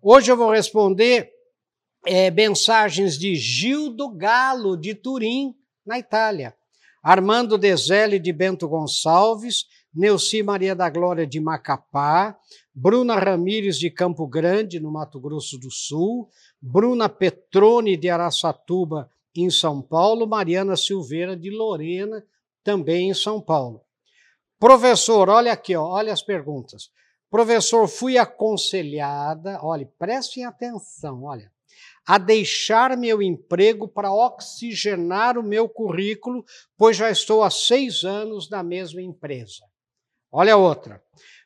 Hoje eu vou responder é, mensagens de Gildo Galo, de Turim, na Itália, Armando Dezelli, de Bento Gonçalves, Neuci Maria da Glória, de Macapá, Bruna Ramires, de Campo Grande, no Mato Grosso do Sul, Bruna Petrone, de Araçatuba, em São Paulo, Mariana Silveira, de Lorena, também em São Paulo. Professor, olha aqui, ó, olha as perguntas. Professor, fui aconselhada, olhe, prestem atenção, olha, a deixar meu emprego para oxigenar o meu currículo, pois já estou há seis anos na mesma empresa. Olha outra.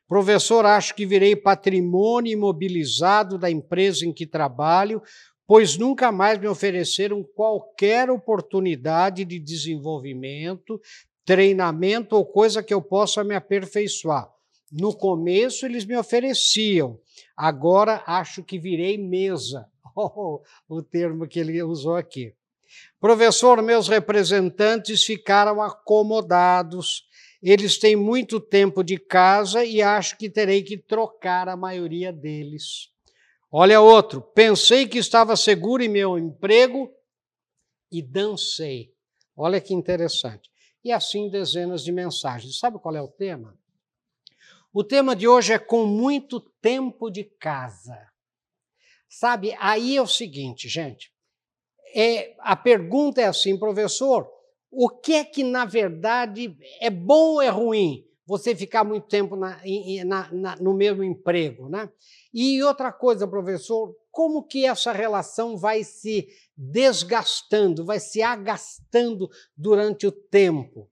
Professor, acho que virei patrimônio imobilizado da empresa em que trabalho, pois nunca mais me ofereceram qualquer oportunidade de desenvolvimento, treinamento ou coisa que eu possa me aperfeiçoar. No começo eles me ofereciam, agora acho que virei mesa. Oh, o termo que ele usou aqui. Professor, meus representantes ficaram acomodados. Eles têm muito tempo de casa e acho que terei que trocar a maioria deles. Olha outro. Pensei que estava seguro em meu emprego e dancei. Olha que interessante. E assim dezenas de mensagens. Sabe qual é o tema? O tema de hoje é com muito tempo de casa. Sabe, aí é o seguinte, gente. É, a pergunta é assim, professor, o que é que na verdade é bom ou é ruim você ficar muito tempo na, na, na, no mesmo emprego, né? E outra coisa, professor, como que essa relação vai se desgastando, vai se agastando durante o tempo?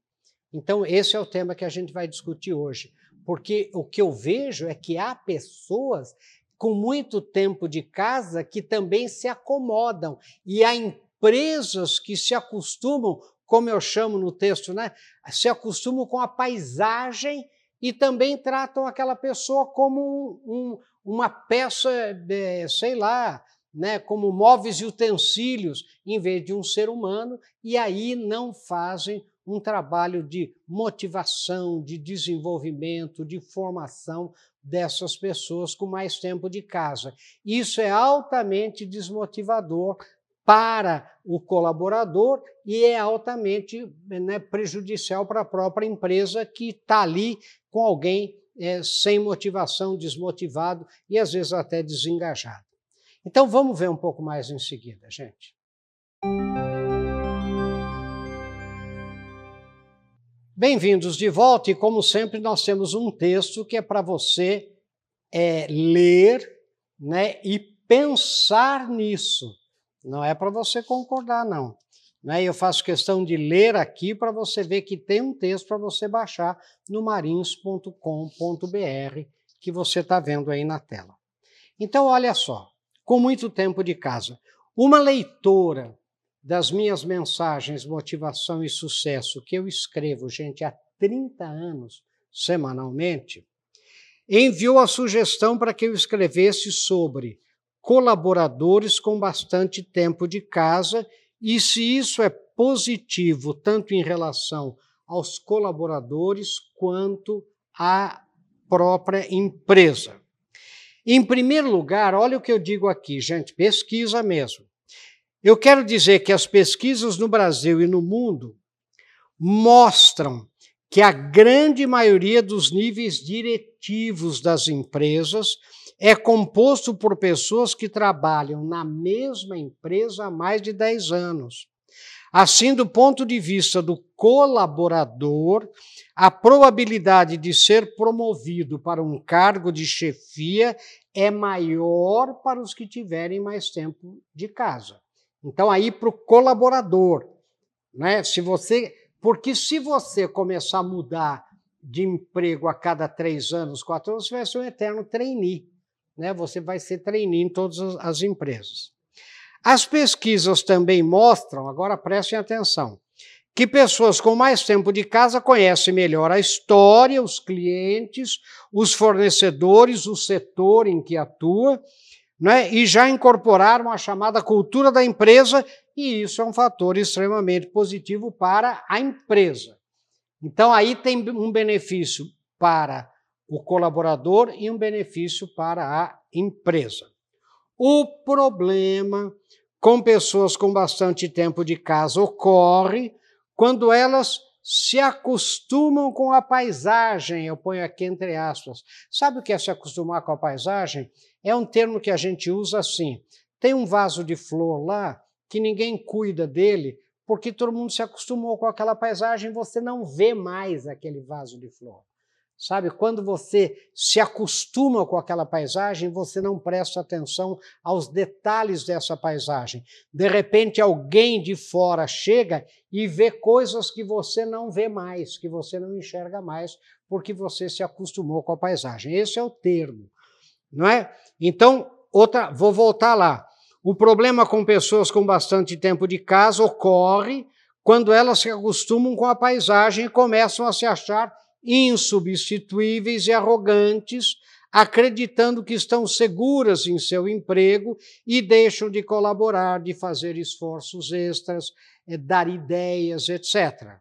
Então, esse é o tema que a gente vai discutir hoje porque o que eu vejo é que há pessoas com muito tempo de casa que também se acomodam. E há empresas que se acostumam, como eu chamo no texto, né, se acostumam com a paisagem e também tratam aquela pessoa como um, um, uma peça, de, sei lá, né, como móveis e utensílios, em vez de um ser humano, e aí não fazem um trabalho de motivação, de desenvolvimento, de formação dessas pessoas com mais tempo de casa. Isso é altamente desmotivador para o colaborador e é altamente né, prejudicial para a própria empresa que está ali com alguém é, sem motivação, desmotivado e às vezes até desengajado. Então vamos ver um pouco mais em seguida, gente. Bem-vindos de volta, e como sempre, nós temos um texto que é para você é, ler né, e pensar nisso. Não é para você concordar, não. Né? Eu faço questão de ler aqui para você ver que tem um texto para você baixar no marins.com.br que você está vendo aí na tela. Então, olha só, com muito tempo de casa, uma leitora das minhas mensagens Motivação e Sucesso, que eu escrevo, gente, há 30 anos, semanalmente, enviou a sugestão para que eu escrevesse sobre colaboradores com bastante tempo de casa e se isso é positivo tanto em relação aos colaboradores quanto à própria empresa. Em primeiro lugar, olha o que eu digo aqui, gente, pesquisa mesmo. Eu quero dizer que as pesquisas no Brasil e no mundo mostram que a grande maioria dos níveis diretivos das empresas é composto por pessoas que trabalham na mesma empresa há mais de 10 anos. Assim, do ponto de vista do colaborador, a probabilidade de ser promovido para um cargo de chefia é maior para os que tiverem mais tempo de casa. Então, aí para o colaborador, né? Se você, porque se você começar a mudar de emprego a cada três anos, quatro anos, você vai ser um eterno trainee, né? Você vai ser trainee em todas as empresas. As pesquisas também mostram, agora prestem atenção, que pessoas com mais tempo de casa conhecem melhor a história, os clientes, os fornecedores, o setor em que atua né, e já incorporaram a chamada cultura da empresa, e isso é um fator extremamente positivo para a empresa. Então, aí tem um benefício para o colaborador e um benefício para a empresa. O problema com pessoas com bastante tempo de casa ocorre quando elas se acostumam com a paisagem, eu ponho aqui entre aspas. Sabe o que é se acostumar com a paisagem? É um termo que a gente usa assim. Tem um vaso de flor lá que ninguém cuida dele, porque todo mundo se acostumou com aquela paisagem, você não vê mais aquele vaso de flor. Sabe, quando você se acostuma com aquela paisagem, você não presta atenção aos detalhes dessa paisagem. De repente, alguém de fora chega e vê coisas que você não vê mais, que você não enxerga mais, porque você se acostumou com a paisagem. Esse é o termo, não é? Então, outra, vou voltar lá. O problema com pessoas com bastante tempo de casa ocorre quando elas se acostumam com a paisagem e começam a se achar insubstituíveis e arrogantes, acreditando que estão seguras em seu emprego e deixam de colaborar, de fazer esforços extras, eh, dar ideias, etc.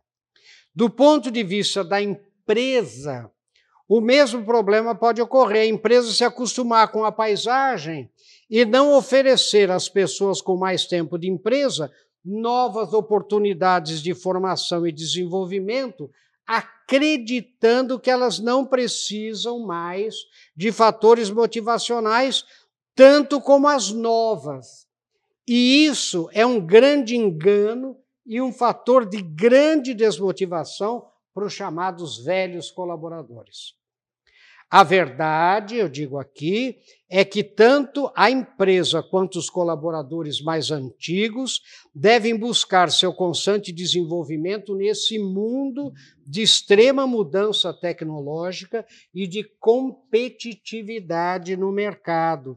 Do ponto de vista da empresa, o mesmo problema pode ocorrer. A empresa se acostumar com a paisagem e não oferecer às pessoas com mais tempo de empresa novas oportunidades de formação e desenvolvimento acreditando que elas não precisam mais de fatores motivacionais, tanto como as novas. E isso é um grande engano e um fator de grande desmotivação para os chamados velhos colaboradores. A verdade, eu digo aqui, é que tanto a empresa quanto os colaboradores mais antigos devem buscar seu constante desenvolvimento nesse mundo de extrema mudança tecnológica e de competitividade no mercado.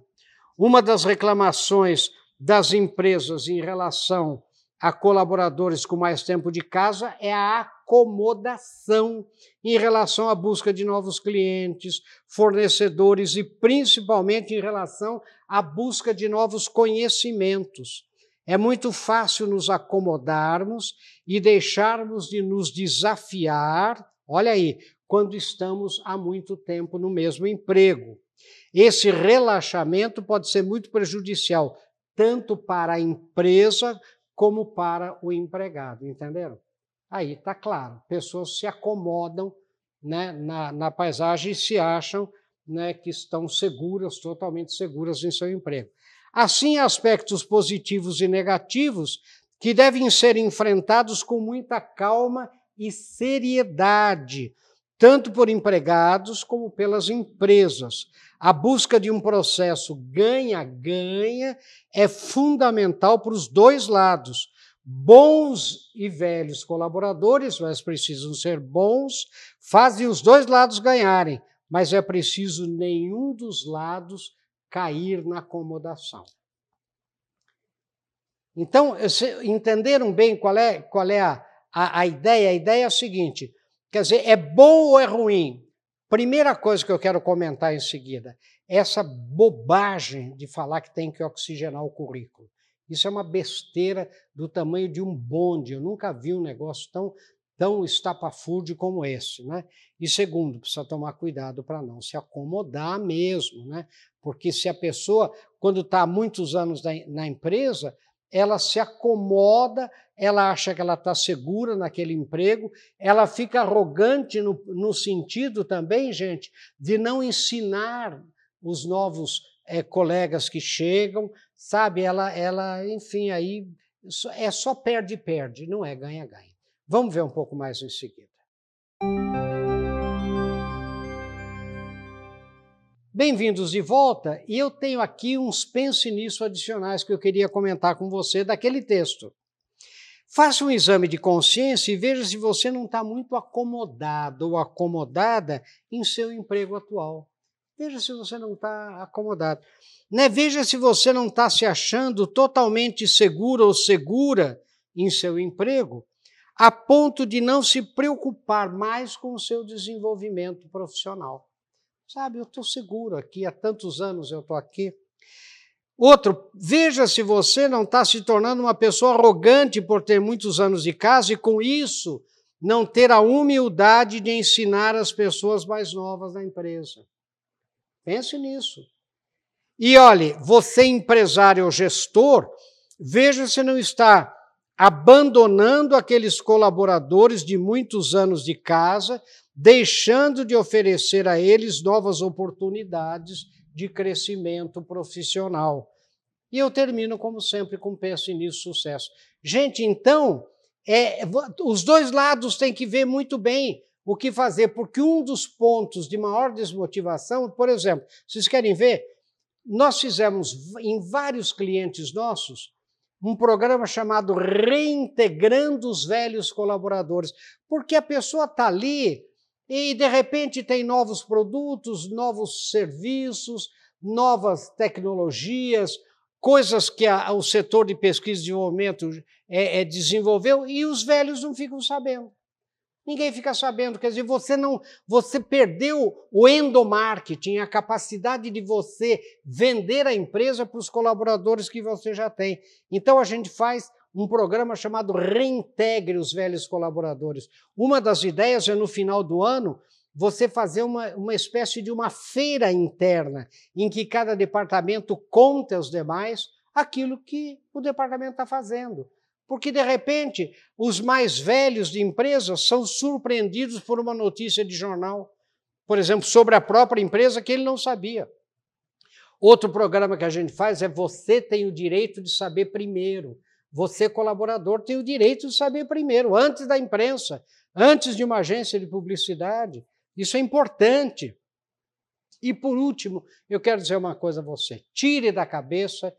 Uma das reclamações das empresas em relação a colaboradores com mais tempo de casa é a acomodação em relação à busca de novos clientes, fornecedores e principalmente em relação à busca de novos conhecimentos. É muito fácil nos acomodarmos e deixarmos de nos desafiar, olha aí, quando estamos há muito tempo no mesmo emprego. Esse relaxamento pode ser muito prejudicial, tanto para a empresa como para o empregado, entenderam? Aí está claro, pessoas se acomodam né, na, na paisagem e se acham né, que estão seguras, totalmente seguras em seu emprego. Assim, aspectos positivos e negativos que devem ser enfrentados com muita calma e seriedade, tanto por empregados como pelas empresas. A busca de um processo ganha-ganha é fundamental para os dois lados. Bons e velhos colaboradores, mas precisam ser bons, fazem os dois lados ganharem, mas é preciso nenhum dos lados cair na acomodação. Então, entenderam bem qual é, qual é a, a, a ideia? A ideia é a seguinte: quer dizer, é bom ou é ruim? Primeira coisa que eu quero comentar em seguida, essa bobagem de falar que tem que oxigenar o currículo. Isso é uma besteira do tamanho de um bonde. Eu nunca vi um negócio tão, tão estapafúrdio como esse. Né? E segundo, precisa tomar cuidado para não se acomodar mesmo. Né? Porque se a pessoa, quando está há muitos anos na empresa, ela se acomoda, ela acha que ela está segura naquele emprego, ela fica arrogante no, no, sentido também, gente, de não ensinar os novos é, colegas que chegam, sabe? Ela, ela, enfim, aí é só perde-perde, não é ganha-ganha. Vamos ver um pouco mais em seguida. Bem-vindos de volta, e eu tenho aqui uns pense nisso adicionais que eu queria comentar com você daquele texto. Faça um exame de consciência e veja se você não está muito acomodado ou acomodada em seu emprego atual. Veja se você não está acomodado. Né? Veja se você não está se achando totalmente seguro ou segura em seu emprego, a ponto de não se preocupar mais com o seu desenvolvimento profissional. Sabe, eu estou seguro aqui, há tantos anos eu estou aqui. Outro, veja se você não está se tornando uma pessoa arrogante por ter muitos anos de casa e, com isso, não ter a humildade de ensinar as pessoas mais novas da empresa. Pense nisso. E olhe, você empresário ou gestor, veja se não está abandonando aqueles colaboradores de muitos anos de casa, deixando de oferecer a eles novas oportunidades de crescimento profissional. E eu termino, como sempre, com pense nisso, sucesso. Gente, então, é, os dois lados têm que ver muito bem o que fazer, porque um dos pontos de maior desmotivação, por exemplo, vocês querem ver? Nós fizemos em vários clientes nossos um programa chamado Reintegrando os Velhos Colaboradores, porque a pessoa está ali e de repente tem novos produtos, novos serviços, novas tecnologias, coisas que a, o setor de pesquisa e desenvolvimento é, é, desenvolveu e os velhos não ficam sabendo. Ninguém fica sabendo, quer dizer, você não, você perdeu o endomarketing, a capacidade de você vender a empresa para os colaboradores que você já tem. Então a gente faz um programa chamado Reintegre os velhos colaboradores. Uma das ideias é no final do ano você fazer uma, uma espécie de uma feira interna, em que cada departamento conta aos demais aquilo que o departamento está fazendo. Porque, de repente, os mais velhos de empresas são surpreendidos por uma notícia de jornal, por exemplo, sobre a própria empresa que ele não sabia. Outro programa que a gente faz é Você tem o direito de saber primeiro. Você, colaborador, tem o direito de saber primeiro, antes da imprensa, antes de uma agência de publicidade. Isso é importante. E por último, eu quero dizer uma coisa a você: tire da cabeça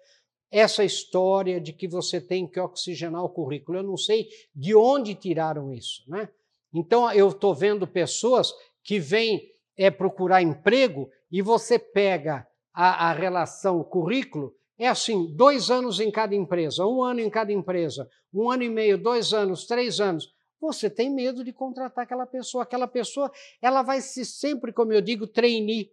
essa história de que você tem que oxigenar o currículo. Eu não sei de onde tiraram isso, né? Então eu estou vendo pessoas que vêm é, procurar emprego e você pega a, a relação currículo, é assim, dois anos em cada empresa, um ano em cada empresa, um ano e meio, dois anos, três anos. Você tem medo de contratar aquela pessoa. Aquela pessoa, ela vai se sempre, como eu digo, trainee.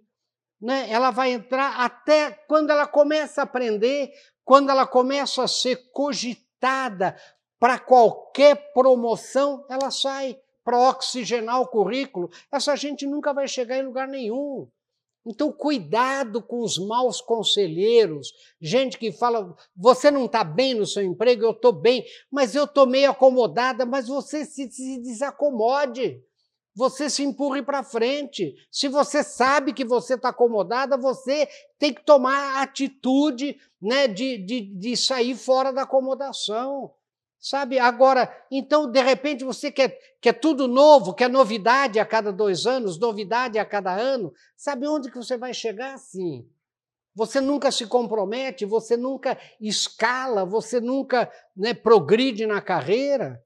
Né? Ela vai entrar até quando ela começa a aprender, quando ela começa a ser cogitada para qualquer promoção, ela sai para oxigenar o currículo. Essa gente nunca vai chegar em lugar nenhum. Então, cuidado com os maus conselheiros, gente que fala: você não está bem no seu emprego, eu estou bem, mas eu estou meio acomodada, mas você se, se desacomode você se empurre para frente. Se você sabe que você está acomodada, você tem que tomar a atitude né, de, de, de sair fora da acomodação. Sabe? Agora, então, de repente, você quer, quer tudo novo, quer novidade a cada dois anos, novidade a cada ano. Sabe onde que você vai chegar assim? Você nunca se compromete, você nunca escala, você nunca né, progride na carreira.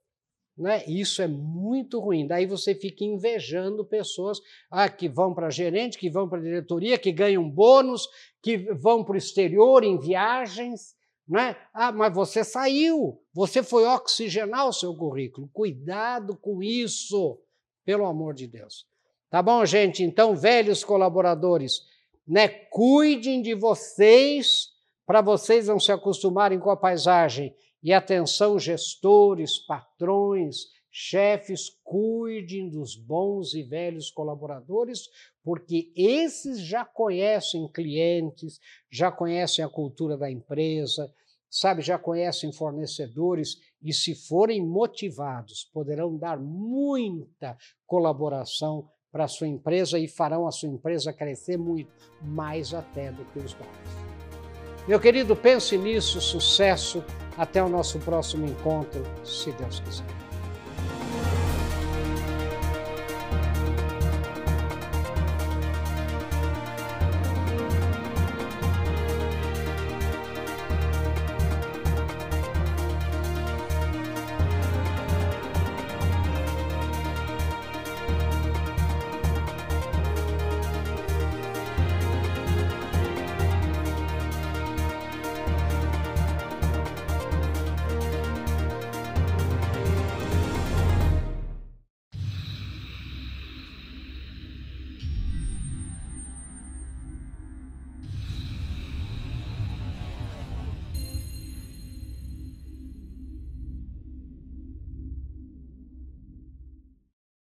Né? Isso é muito ruim. Daí você fica invejando pessoas ah, que vão para gerente, que vão para diretoria, que ganham bônus, que vão para o exterior em viagens. Né? Ah, mas você saiu, você foi oxigenar o seu currículo. Cuidado com isso, pelo amor de Deus. Tá bom, gente? Então, velhos colaboradores, né? cuidem de vocês para vocês não se acostumarem com a paisagem e atenção, gestores, patrões, chefes, cuidem dos bons e velhos colaboradores, porque esses já conhecem clientes, já conhecem a cultura da empresa, sabe, já conhecem fornecedores e, se forem motivados, poderão dar muita colaboração para a sua empresa e farão a sua empresa crescer muito, mais até do que os donos. Meu querido, pense nisso, sucesso. Até o nosso próximo encontro, se Deus quiser.